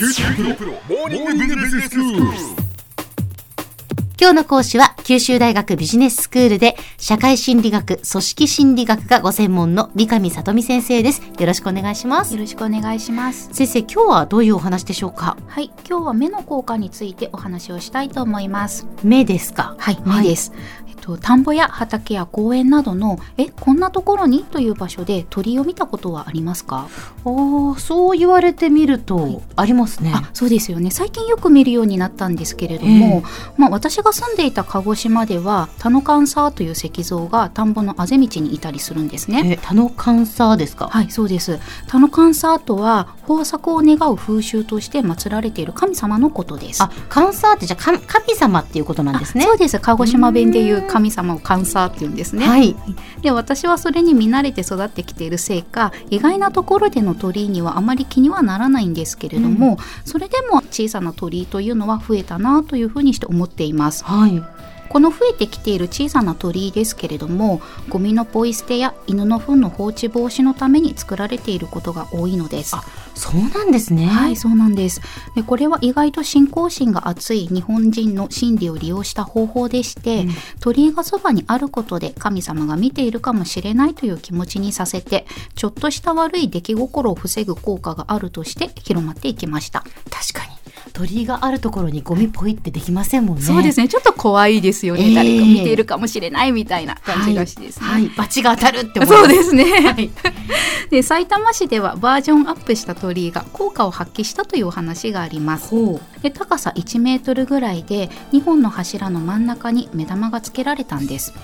九州大学モーニングビジネススクール。今日の講師は九州大学ビジネススクールで社会心理学、組織心理学がご専門の三上里美先生です。よろしくお願いします。よろしくお願いします。先生、今日はどういうお話でしょうか？はい、今日は目の効果についてお話をしたいと思います。目ですか？はい、目です。えっと、田んぼや畑や公園などの、え、こんなところにという場所で鳥を見たことはありますか？おーそう言われてみると、はいありますね。あ、そうですよね。最近よく見るようになったんですけれども、まあ私が住んでいた鹿児島では、田のカンサーという石像が田んぼのあぜ道にいたりするんですね。え、田のカンサーですか？はい、そうです。田のカンサーとは豊作を願う風習として祀られている神様のことです。あ、カンサーってじゃ神様っていうことなんですね。あそうです。鹿児島弁でいう神様をカンサーって言うんですね。はい。で私はそれに見慣れて育ってきているせいか意外なところでの鳥居にはあまり気にはならないんですけれども、それでも小さな鳥居というのは増えたなというふうにして思っています。はい。この増えてきている小さな鳥居ですけれどもゴミのポイ捨てや犬の糞の放置防止のために作られていることが多いのです。あそうなんですね。はい、そうなんです。で、これは意外と信仰心が厚い日本人の心理を利用した方法でして、うん鳥居がそばにあることで神様が見ているかもしれないという気持ちにさせて、ちょっとした悪い出来心を防ぐ効果があるとして広まっていきました。確かに。鳥居があるところにゴミポイってできませんもんね。そうですね。ちょっと怖いですよね。ええ誰か見ているかもしれないみたいな感じがしですね。はい。はい。罰が当たるって。そうですね。はい。で、埼玉市ではバージョンアップした鳥居が効果を発揮したというお話があります。で高さ1メートルぐらいで2本の柱の真ん中に目玉がつけられたんです。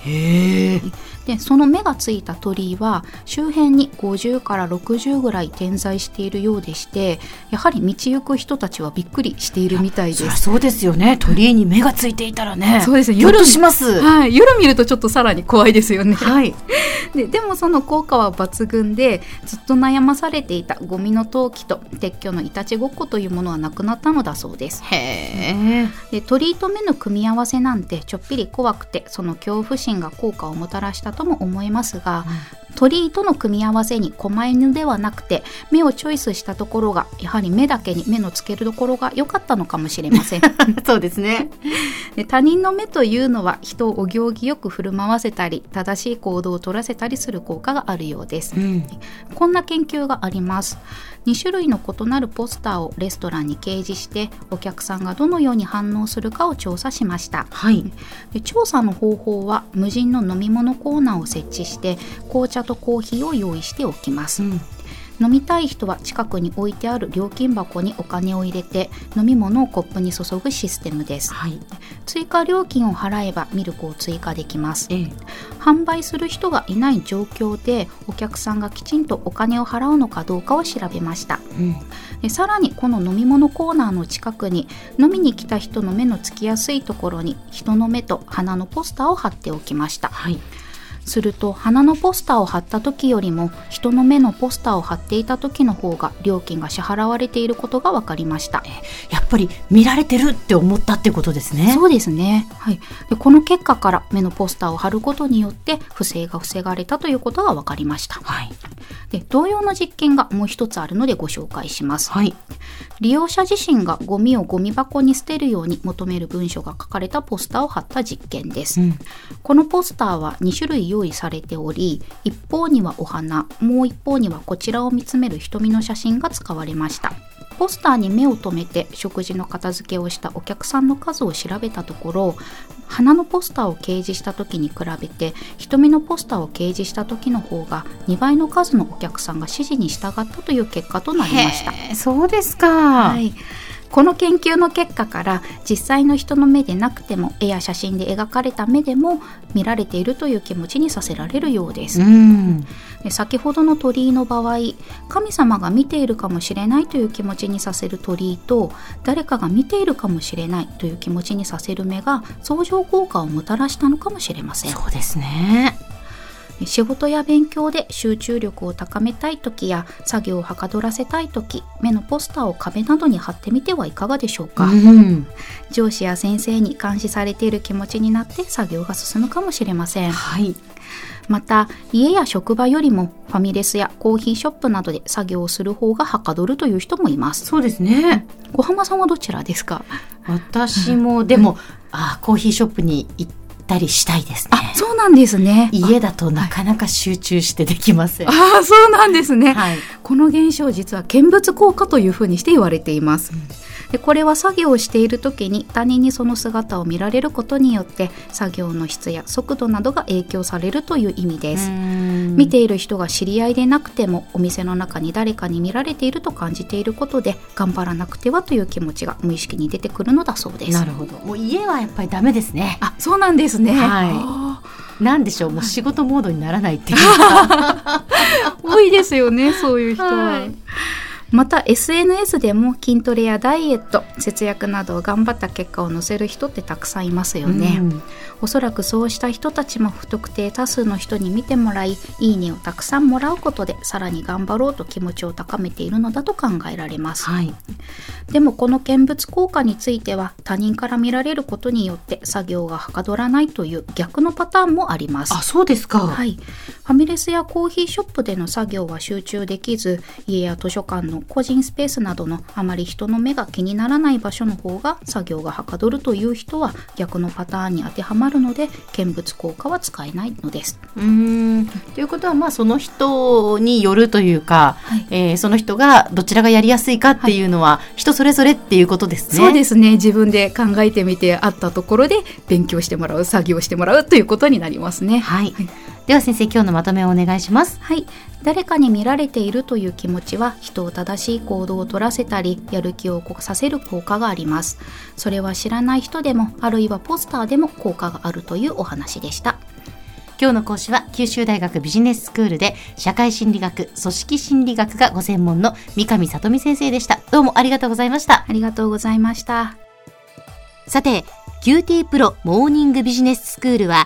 でその目がついた鳥居は周辺に50から60ぐらい点在しているようでしてやはり道行く人たちはびっくりしているみたいですそうですよね。鳥居に目がついていたらね。そうですね夜します。はい、夜見るとちょっとさらに怖いですよねはい。ででもその効果は抜群でずっと悩まされていたゴミの投棄と撤去のいたちごっこというものはなくなったのだそうですへえ。で鳥居と目の組み合わせなんてちょっぴり怖くてその恐怖心が効果をもたらしたとも思えますが、鳥居との組み合わせに狛犬ではなくて目をチョイスしたところがやはり目だけに目のつけるところが良かったのかもしれません そうですね。で他人の目というのは人をお行儀よく振る舞わせたり正しい行動を取らせたりする効果があるようですうん。こんな研究があります2種類の異なるポスターをレストランに掲示してお客さんがどのように反応するかを調査しましたはい。で調査の方法は無人の飲み物コーナーを設置して紅茶とコーヒーを用意しておきます、うん。飲みたい人は近くに置いてある料金箱にお金を入れて飲み物をコップに注ぐシステムですはい。追加料金を払えばミルクを追加できますええ。販売する人がいない状況でお客さんがきちんとお金を払うのかどうかを調べましたうん。でさらにこの飲み物コーナーの近くに飲みに来た人の目のつきやすいところに人の目と鼻のポスターを貼っておきましたはい。すると鼻のポスターを貼った時よりも人の目のポスターを貼っていた時の方が料金が支払われていることが分かりましたやっぱり見られてるって思ったってことですね。そうですね、はい、でこの結果から目のポスターを貼ることによって不正が防がれたということが分かりましたはい。で同様の実験がもう一つあるのでご紹介しますはい。利用者自身がゴミをゴミ箱に捨てるように求める文書が書かれたポスターを貼った実験です、うん。このポスターは2種類用意されており一方にはお花もう一方にはこちらを見つめる瞳の写真が使われましたポスターに目を留めて食事の片付けをしたお客さんの数を調べたところ花のポスターを掲示した時に比べて瞳のポスターを掲示した時の方が2倍の数のお客さんが指示に従ったという結果となりましたそうですか。はい、この研究の結果から実際の人の目でなくても絵や写真で描かれた目でも見られているという気持ちにさせられるようです、うん。で先ほどの鳥居の場合神様が見ているかもしれないという気持ちにさせる鳥居と誰かが見ているかもしれないという気持ちにさせる目が相乗効果をもたらしたのかもしれませんそうですね。仕事や勉強で集中力を高めたい時や作業をはかどらせたい時目のポスターを壁などに貼ってみてはいかがでしょうか、うん。上司や先生に監視されている気持ちになって作業が進むかもしれませんはい。また家や職場よりもファミレスやコーヒーショップなどで作業をする方がはかどるという人もいますそうですね。小浜さんはどちらですか？私も、でも、あコーヒーショップに行ったりしたいですね。あそうなんですね家だとなかなか集中してできません。ああそうなんですね、はい。この現象実は見物効果というふうにして言われています、でこれは作業をしている時に他人にその姿を見られることによって作業の質や速度などが影響されるという意味です、見見ている人が知り合いでなくてもお店の中に誰かに見られていると感じていることで頑張らなくてはという気持ちが無意識に出てくるのだそうです。なるほど。もう家はやっぱりダメですね。あそうなんですね、はい。あなんでしょう、もう仕事モードにならないっていうか。ー 多いですよねそういう人は、はいまた SNS でも筋トレやダイエット節約などを頑張った結果を載せる人ってたくさんいますよね、うん。おそらくそうした人たちも不特定多数の人に見てもらいいいねをたくさんもらうことでさらに頑張ろうと気持ちを高めているのだと考えられます。はい。でもこの見物効果については他人から見られることによって作業がはかどらないという逆のパターンもあります。あ、そうですか。はい、ファミレスやコーヒーショップでの作業は集中できず家や図書館の個人スペースなどのあまり人の目が気にならない場所の方が作業がはかどるという人は逆のパターンに当てはまるので見物効果は使えないのです。うーんということはまあその人によるというか、はいえーその人がどちらがやりやすいかっていうのは人それぞれっていうことですね。そうですね自分で考えてみてあったところで勉強してもらう作業してもらうということになりますね。はい、はいでは先生今日のまとめをお願いします。はい、誰かに見られているという気持ちは人を正しい行動を取らせたりやる気を起こさせる効果がありますそれは知らない人でもあるいはポスターでも効果があるというお話でした今日の講師は九州大学ビジネススクールで社会心理学、組織心理学がご専門の三上里美先生でした。どうもありがとうございました。ありがとうございましたさて、QT プロモーニングビジネススクールは、